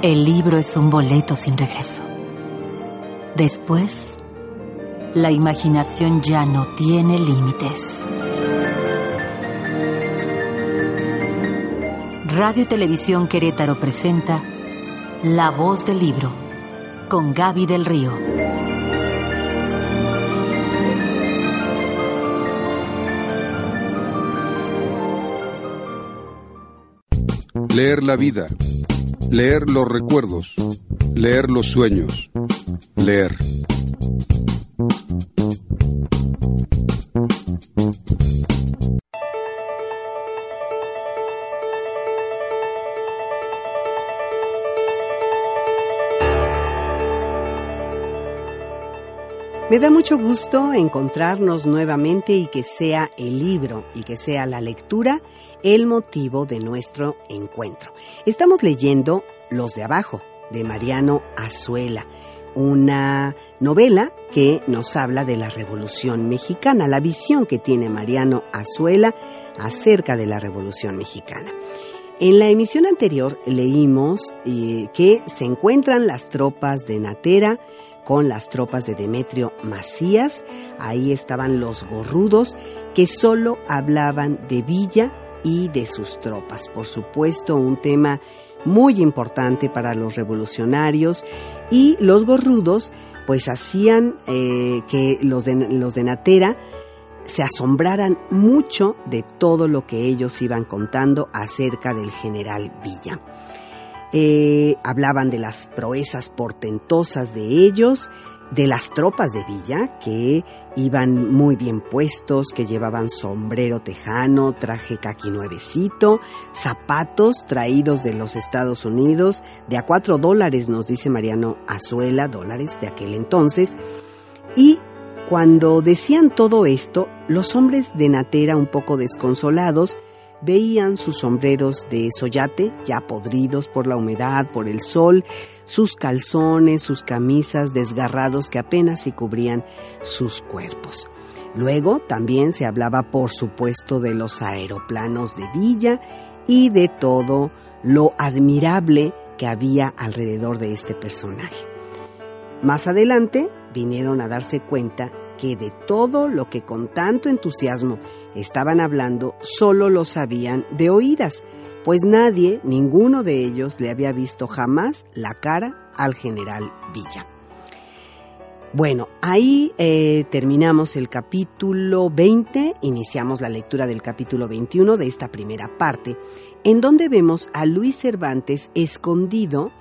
El libro es un boleto sin regreso. Después, la imaginación ya no tiene límites. Radio y Televisión Querétaro presenta La voz del libro con Gaby del Río. Leer la vida, leer los recuerdos, leer los sueños, leer. Me da mucho gusto encontrarnos nuevamente y que sea el libro y que sea la lectura el motivo de nuestro encuentro. Estamos leyendo Los de Abajo, de Mariano Azuela, una novela que nos habla de la Revolución Mexicana, la visión que tiene Mariano Azuela acerca de la Revolución Mexicana. En la emisión anterior leímos eh, que se encuentran las tropas de Natera, con las tropas de Demetrio Macías. Ahí estaban los gorrudos que solo hablaban de Villa y de sus tropas. Por supuesto, un tema muy importante para los revolucionarios y los gorrudos pues hacían eh, que los los de Natera se asombraran mucho de todo lo que ellos iban contando acerca del general Villa. Eh, hablaban de las proezas portentosas de ellos, de las tropas de Villa, que iban muy bien puestos, que llevaban sombrero tejano, traje caqui nuevecito, zapatos traídos de los Estados Unidos, de a cuatro dólares, nos dice Mariano Azuela, dólares de aquel entonces. Y cuando decían todo esto, los hombres de Natera, un poco desconsolados, Veían sus sombreros de soyate, ya podridos por la humedad, por el sol, sus calzones, sus camisas desgarrados que apenas se cubrían sus cuerpos. Luego también se hablaba, por supuesto, de los aeroplanos de Villa y de todo lo admirable que había alrededor de este personaje. Más adelante vinieron a darse cuenta que de todo lo que con tanto entusiasmo estaban hablando solo lo sabían de oídas, pues nadie, ninguno de ellos, le había visto jamás la cara al general Villa. Bueno, ahí eh, terminamos el capítulo 20, iniciamos la lectura del capítulo 21 de esta primera parte, en donde vemos a Luis Cervantes escondido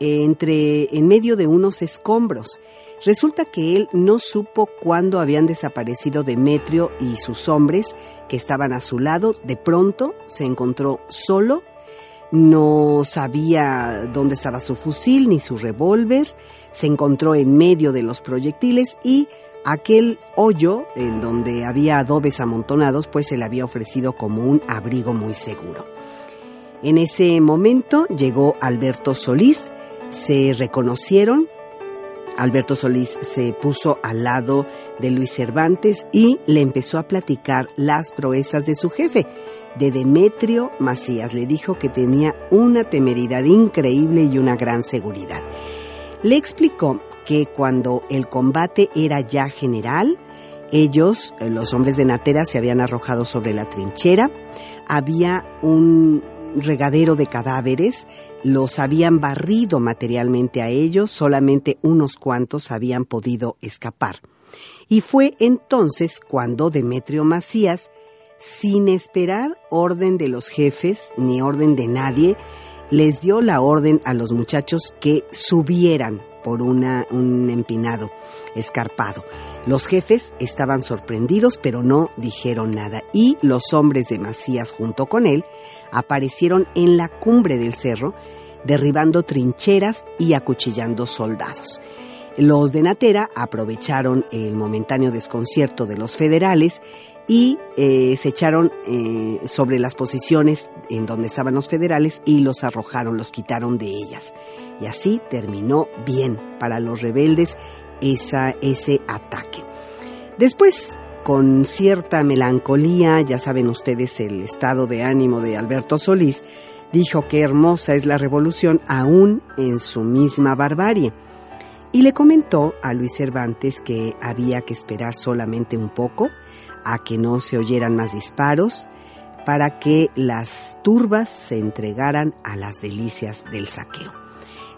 entre en medio de unos escombros. Resulta que él no supo cuándo habían desaparecido Demetrio y sus hombres que estaban a su lado. De pronto se encontró solo, no sabía dónde estaba su fusil ni su revólver, se encontró en medio de los proyectiles y aquel hoyo en donde había adobes amontonados pues se le había ofrecido como un abrigo muy seguro. En ese momento llegó Alberto Solís, se reconocieron, Alberto Solís se puso al lado de Luis Cervantes y le empezó a platicar las proezas de su jefe, de Demetrio Macías. Le dijo que tenía una temeridad increíble y una gran seguridad. Le explicó que cuando el combate era ya general, ellos, eh, los hombres de Natera, se habían arrojado sobre la trinchera, había un regadero de cadáveres, los habían barrido materialmente a ellos, solamente unos cuantos habían podido escapar. Y fue entonces cuando Demetrio Macías, sin esperar orden de los jefes ni orden de nadie, les dio la orden a los muchachos que subieran por una, un empinado escarpado. Los jefes estaban sorprendidos, pero no dijeron nada, y los hombres de Macías junto con él aparecieron en la cumbre del cerro, derribando trincheras y acuchillando soldados. Los de Natera aprovecharon el momentáneo desconcierto de los federales y eh, se echaron eh, sobre las posiciones en donde estaban los federales y los arrojaron, los quitaron de ellas. Y así terminó bien para los rebeldes esa, ese ataque. Después, con cierta melancolía, ya saben ustedes el estado de ánimo de Alberto Solís, Dijo que hermosa es la revolución aún en su misma barbarie. Y le comentó a Luis Cervantes que había que esperar solamente un poco a que no se oyeran más disparos para que las turbas se entregaran a las delicias del saqueo.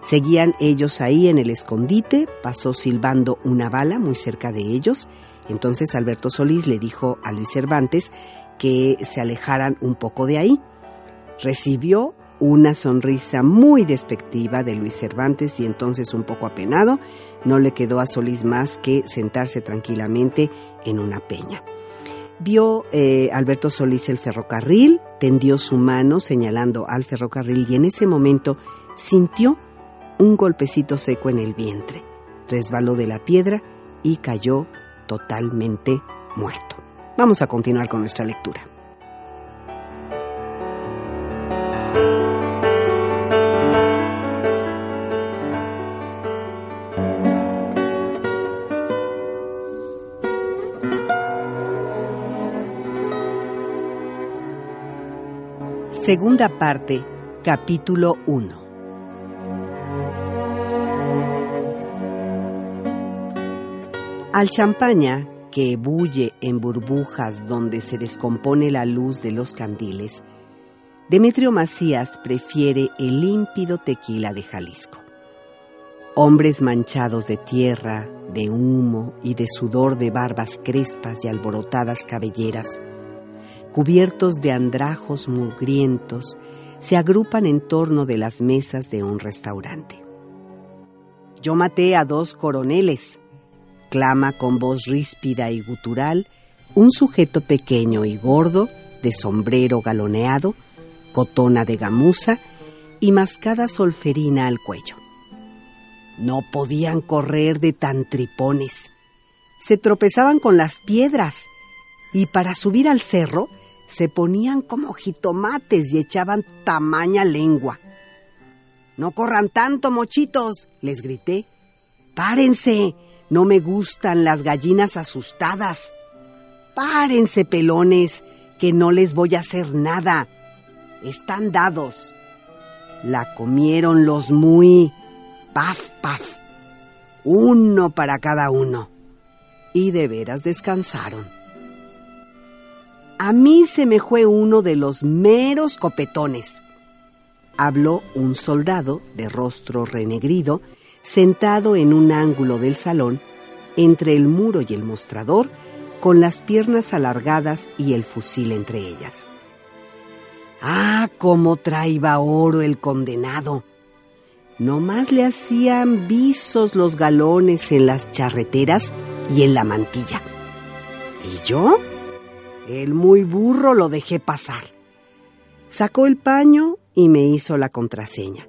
Seguían ellos ahí en el escondite, pasó silbando una bala muy cerca de ellos. Entonces Alberto Solís le dijo a Luis Cervantes que se alejaran un poco de ahí. Recibió una sonrisa muy despectiva de Luis Cervantes y entonces un poco apenado, no le quedó a Solís más que sentarse tranquilamente en una peña. Vio eh, Alberto Solís el ferrocarril, tendió su mano señalando al ferrocarril y en ese momento sintió un golpecito seco en el vientre. Resbaló de la piedra y cayó totalmente muerto. Vamos a continuar con nuestra lectura. Segunda parte, capítulo 1. Al champaña, que bulle en burbujas donde se descompone la luz de los candiles, Demetrio Macías prefiere el límpido tequila de Jalisco. Hombres manchados de tierra, de humo y de sudor de barbas crespas y alborotadas cabelleras, cubiertos de andrajos mugrientos, se agrupan en torno de las mesas de un restaurante. Yo maté a dos coroneles, con voz ríspida y gutural un sujeto pequeño y gordo, de sombrero galoneado, cotona de gamuza y mascada solferina al cuello. No podían correr de tan tripones. Se tropezaban con las piedras y para subir al cerro se ponían como jitomates y echaban tamaña lengua. No corran tanto, mochitos, les grité. Párense, no me gustan las gallinas asustadas. Párense, pelones, que no les voy a hacer nada. Están dados. La comieron los muy... Paf, paf. Uno para cada uno. Y de veras descansaron. A mí se me fue uno de los meros copetones. Habló un soldado de rostro renegrido, sentado en un ángulo del salón, entre el muro y el mostrador, con las piernas alargadas y el fusil entre ellas. Ah, cómo traía oro el condenado. No más le hacían visos los galones en las charreteras y en la mantilla. ¿Y yo? El muy burro lo dejé pasar. Sacó el paño y me hizo la contraseña.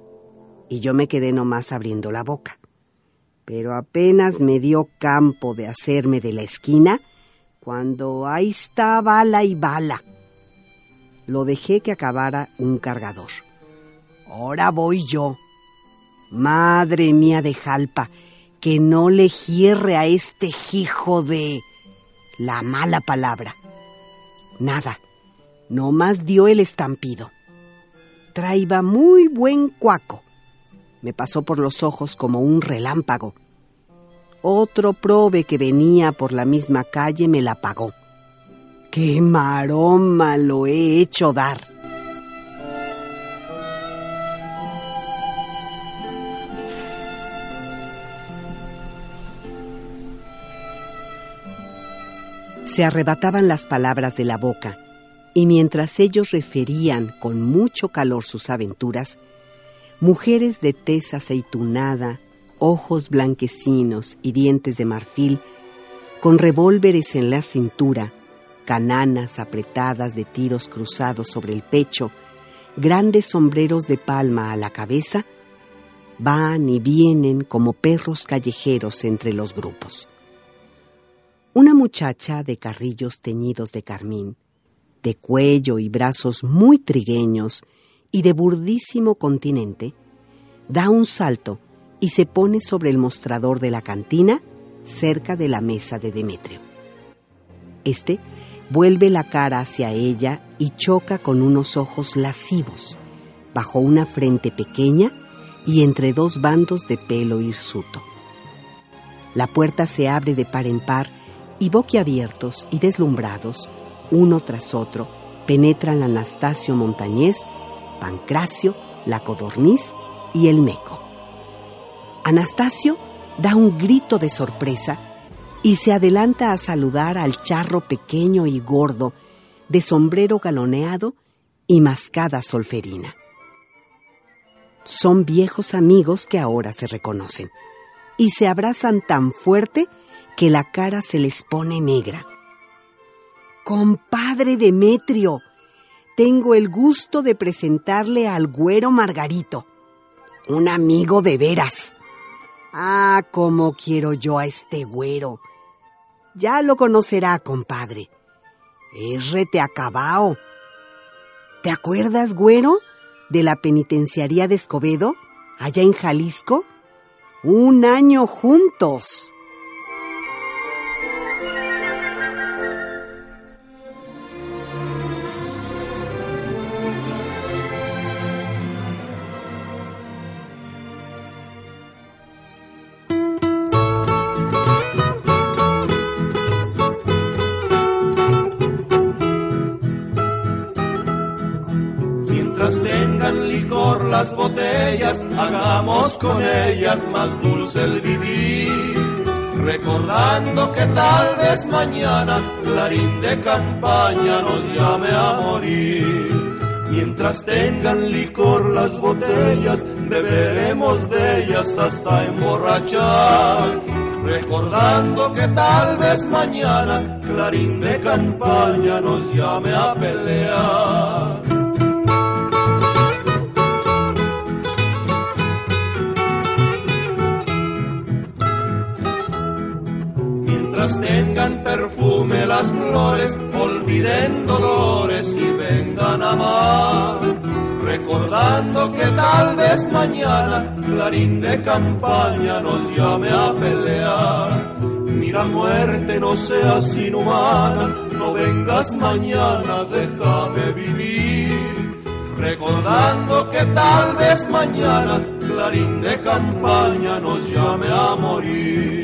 Y yo me quedé nomás abriendo la boca. Pero apenas me dio campo de hacerme de la esquina, cuando ahí está bala y bala. Lo dejé que acabara un cargador. Ahora voy yo. Madre mía de Jalpa, que no le hierre a este hijo de... la mala palabra. Nada, no más dio el estampido. Traía muy buen cuaco. Me pasó por los ojos como un relámpago. Otro probe que venía por la misma calle me la pagó. ¡Qué maroma lo he hecho dar! se arrebataban las palabras de la boca, y mientras ellos referían con mucho calor sus aventuras, mujeres de tez aceitunada, ojos blanquecinos y dientes de marfil, con revólveres en la cintura, cananas apretadas de tiros cruzados sobre el pecho, grandes sombreros de palma a la cabeza, van y vienen como perros callejeros entre los grupos. Una muchacha de carrillos teñidos de carmín, de cuello y brazos muy trigueños y de burdísimo continente, da un salto y se pone sobre el mostrador de la cantina cerca de la mesa de Demetrio. Este vuelve la cara hacia ella y choca con unos ojos lascivos, bajo una frente pequeña y entre dos bandos de pelo hirsuto. La puerta se abre de par en par y boquiabiertos y deslumbrados, uno tras otro, penetran Anastasio Montañés, Pancracio, la codorniz y el meco. Anastasio da un grito de sorpresa y se adelanta a saludar al charro pequeño y gordo, de sombrero galoneado y mascada solferina. Son viejos amigos que ahora se reconocen y se abrazan tan fuerte que la cara se les pone negra. Compadre Demetrio, tengo el gusto de presentarle al güero Margarito, un amigo de veras. Ah, cómo quiero yo a este güero. Ya lo conocerá, compadre. Es rete acabao. ¿Te acuerdas, güero, de la penitenciaría de Escobedo, allá en Jalisco? Un año juntos. Hagamos con ellas más dulce el vivir. Recordando que tal vez mañana Clarín de campaña nos llame a morir. Mientras tengan licor las botellas, beberemos de ellas hasta emborrachar. Recordando que tal vez mañana Clarín de campaña nos llame a pelear. Tengan perfume las flores, olviden dolores y vengan a amar. Recordando que tal vez mañana Clarín de campaña nos llame a pelear. Mira muerte, no seas inhumana, no vengas mañana, déjame vivir. Recordando que tal vez mañana Clarín de campaña nos llame a morir.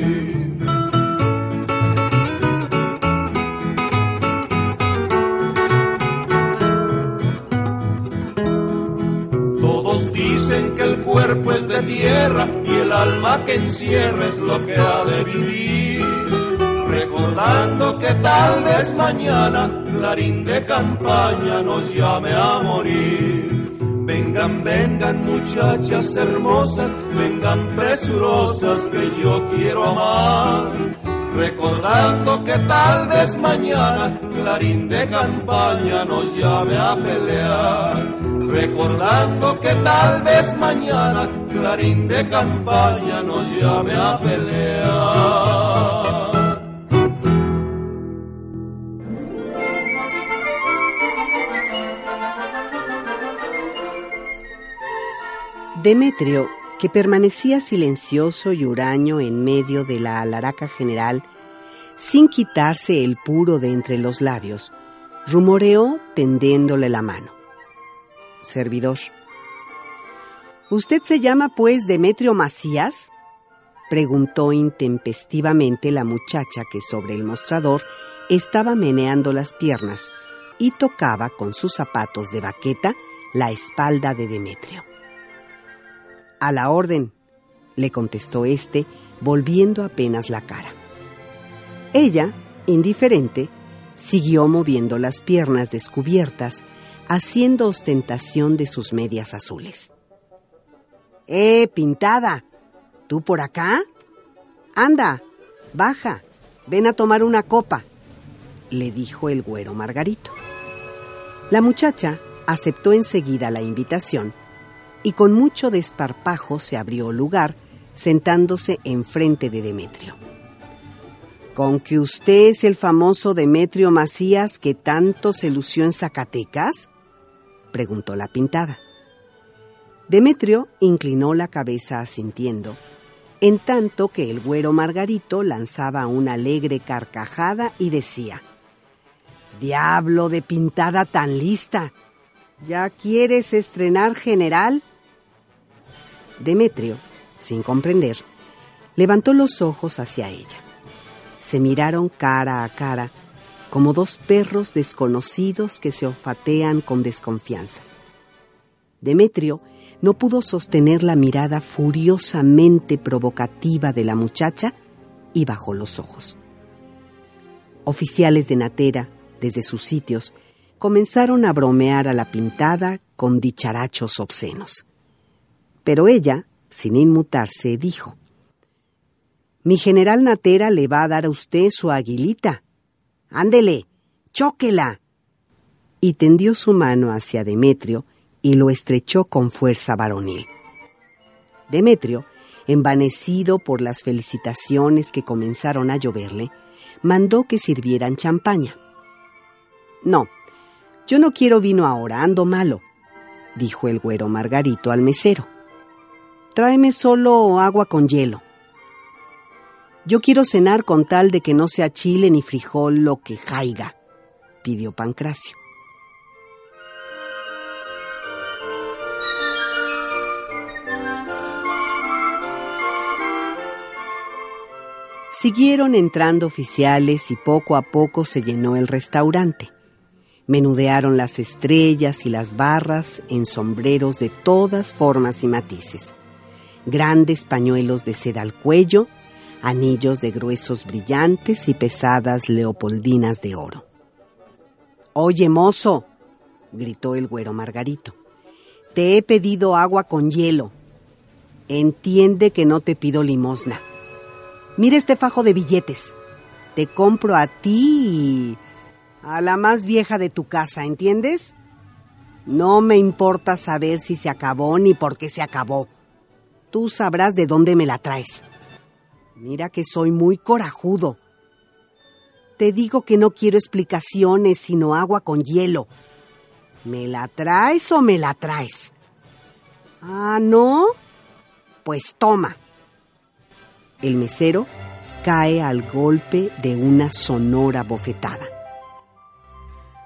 Y el alma que encierra es lo que ha de vivir. Recordando que tal vez mañana Clarín de campaña nos llame a morir. Vengan, vengan muchachas hermosas, vengan presurosas que yo quiero amar. Recordando que tal vez mañana Clarín de campaña nos llame a pelear recordando que tal vez mañana Clarín de campaña nos llame a pelear. Demetrio, que permanecía silencioso y huraño en medio de la alaraca general, sin quitarse el puro de entre los labios, rumoreó tendiéndole la mano servidor. ¿Usted se llama, pues, Demetrio Macías? preguntó intempestivamente la muchacha que sobre el mostrador estaba meneando las piernas y tocaba con sus zapatos de baqueta la espalda de Demetrio. A la orden, le contestó éste, volviendo apenas la cara. Ella, indiferente, siguió moviendo las piernas descubiertas haciendo ostentación de sus medias azules. ¡Eh, pintada! ¿Tú por acá? Anda, baja, ven a tomar una copa, le dijo el güero Margarito. La muchacha aceptó enseguida la invitación y con mucho desparpajo se abrió lugar sentándose enfrente de Demetrio. ¿Con que usted es el famoso Demetrio Macías que tanto se lució en Zacatecas? Preguntó la pintada. Demetrio inclinó la cabeza asintiendo, en tanto que el güero Margarito lanzaba una alegre carcajada y decía, Diablo de pintada tan lista. ¿Ya quieres estrenar general? Demetrio, sin comprender, levantó los ojos hacia ella. Se miraron cara a cara, como dos perros desconocidos que se olfatean con desconfianza. Demetrio no pudo sostener la mirada furiosamente provocativa de la muchacha y bajó los ojos. Oficiales de Natera, desde sus sitios, comenzaron a bromear a la pintada con dicharachos obscenos. Pero ella, sin inmutarse, dijo, Mi general Natera le va a dar a usted su aguilita. Ándele, chóquela. Y tendió su mano hacia Demetrio y lo estrechó con fuerza varonil. Demetrio, envanecido por las felicitaciones que comenzaron a lloverle, mandó que sirvieran champaña. No, yo no quiero vino ahora, ando malo, dijo el güero Margarito al mesero. Tráeme solo agua con hielo. Yo quiero cenar con tal de que no sea chile ni frijol lo que jaiga, pidió Pancracio. Siguieron entrando oficiales y poco a poco se llenó el restaurante. Menudearon las estrellas y las barras en sombreros de todas formas y matices. Grandes pañuelos de seda al cuello, anillos de gruesos brillantes y pesadas leopoldinas de oro. Oye, mozo, gritó el güero Margarito, te he pedido agua con hielo. Entiende que no te pido limosna. Mira este fajo de billetes. Te compro a ti y a la más vieja de tu casa, ¿entiendes? No me importa saber si se acabó ni por qué se acabó. Tú sabrás de dónde me la traes. Mira que soy muy corajudo. Te digo que no quiero explicaciones, sino agua con hielo. ¿Me la traes o me la traes? Ah, ¿no? Pues toma. El mesero cae al golpe de una sonora bofetada.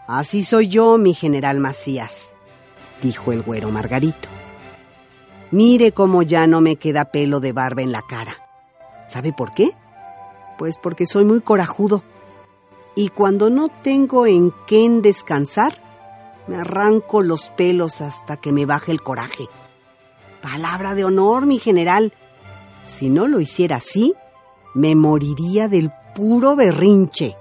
Así soy yo, mi general Macías, dijo el güero Margarito. Mire cómo ya no me queda pelo de barba en la cara. ¿Sabe por qué? Pues porque soy muy corajudo. Y cuando no tengo en qué descansar, me arranco los pelos hasta que me baje el coraje. Palabra de honor, mi general, si no lo hiciera así, me moriría del puro berrinche.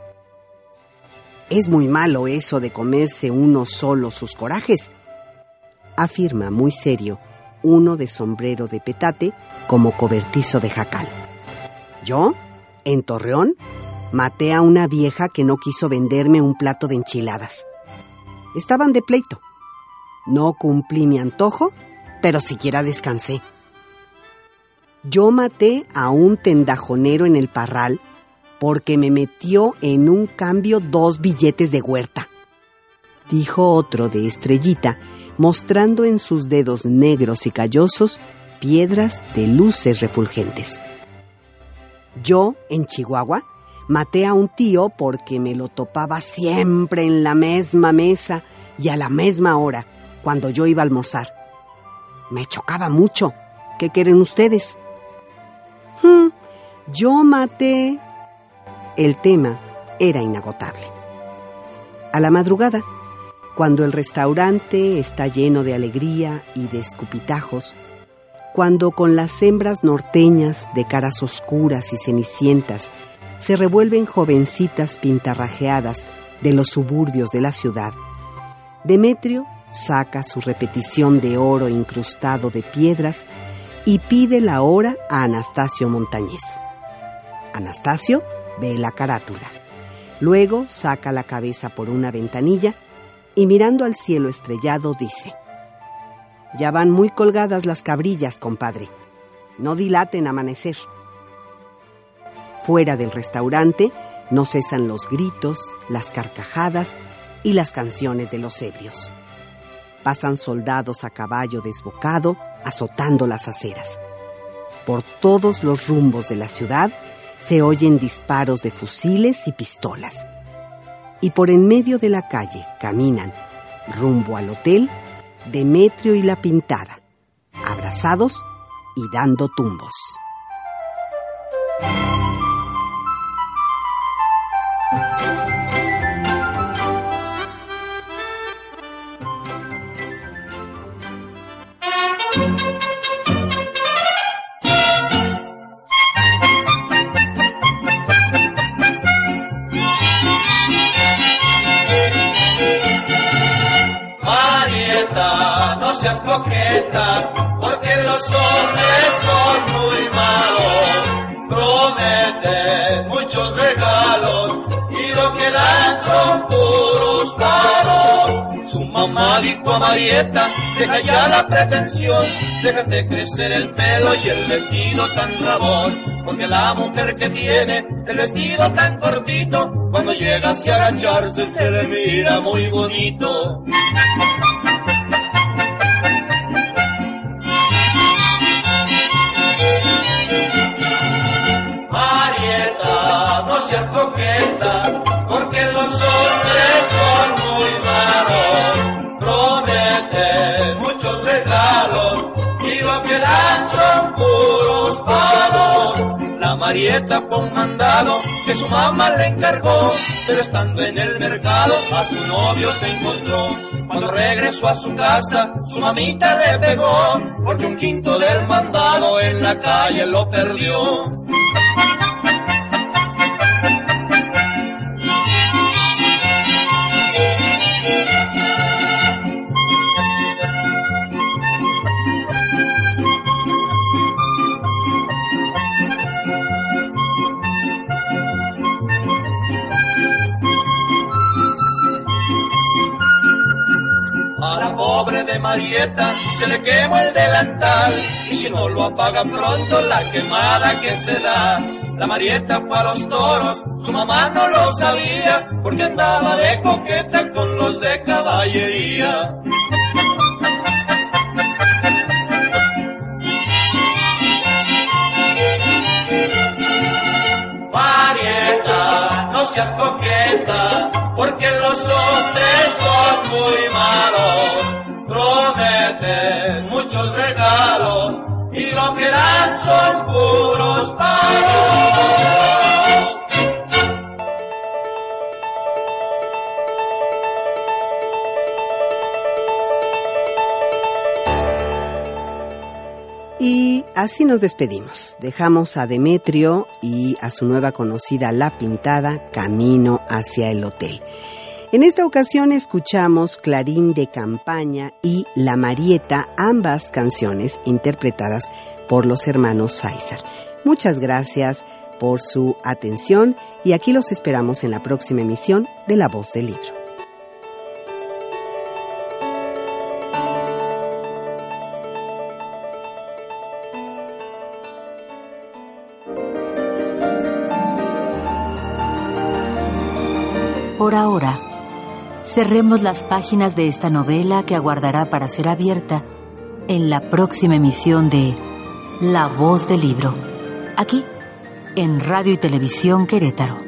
Es muy malo eso de comerse uno solo sus corajes, afirma muy serio uno de sombrero de petate como cobertizo de jacal. Yo, en Torreón, maté a una vieja que no quiso venderme un plato de enchiladas. Estaban de pleito. No cumplí mi antojo, pero siquiera descansé. Yo maté a un tendajonero en el parral porque me metió en un cambio dos billetes de huerta. Dijo otro de estrellita, mostrando en sus dedos negros y callosos piedras de luces refulgentes. Yo, en Chihuahua, maté a un tío porque me lo topaba siempre en la misma mesa y a la misma hora, cuando yo iba a almorzar. Me chocaba mucho. ¿Qué quieren ustedes? Hmm, yo maté. El tema era inagotable. A la madrugada, cuando el restaurante está lleno de alegría y de escupitajos, cuando con las hembras norteñas de caras oscuras y cenicientas se revuelven jovencitas pintarrajeadas de los suburbios de la ciudad, Demetrio saca su repetición de oro incrustado de piedras y pide la hora a Anastasio Montañez. Anastasio ve la carátula. Luego saca la cabeza por una ventanilla y mirando al cielo estrellado dice, Ya van muy colgadas las cabrillas, compadre. No dilaten amanecer. Fuera del restaurante no cesan los gritos, las carcajadas y las canciones de los ebrios. Pasan soldados a caballo desbocado, azotando las aceras. Por todos los rumbos de la ciudad se oyen disparos de fusiles y pistolas. Y por en medio de la calle caminan, rumbo al hotel, Demetrio y la pintada, abrazados y dando tumbos. Mamá dijo a Marieta, deja ya la pretensión, déjate crecer el pelo y el vestido tan rabón, porque la mujer que tiene el vestido tan cortito, cuando llega hacia agacharse se le mira muy bonito. Marieta, no seas coqueta, porque los hombres Marieta fue un mandado que su mamá le encargó, pero estando en el mercado a su novio se encontró. Cuando regresó a su casa, su mamita le pegó, porque un quinto del mandado en la calle lo perdió. Marieta se le quemó el delantal y si no lo apaga pronto la quemada que se da. La Marieta fue a los toros, su mamá no lo sabía porque andaba de coqueta con los de caballería. Marieta, no seas coqueta, porque los hombres son muy malos. Y lo que dan son puros. Y así nos despedimos. Dejamos a Demetrio y a su nueva conocida La Pintada camino hacia el hotel. En esta ocasión escuchamos Clarín de Campaña y La Marieta, ambas canciones interpretadas por los hermanos Sáizar. Muchas gracias por su atención y aquí los esperamos en la próxima emisión de La Voz del Libro. Cerremos las páginas de esta novela que aguardará para ser abierta en la próxima emisión de La Voz del Libro, aquí en Radio y Televisión Querétaro.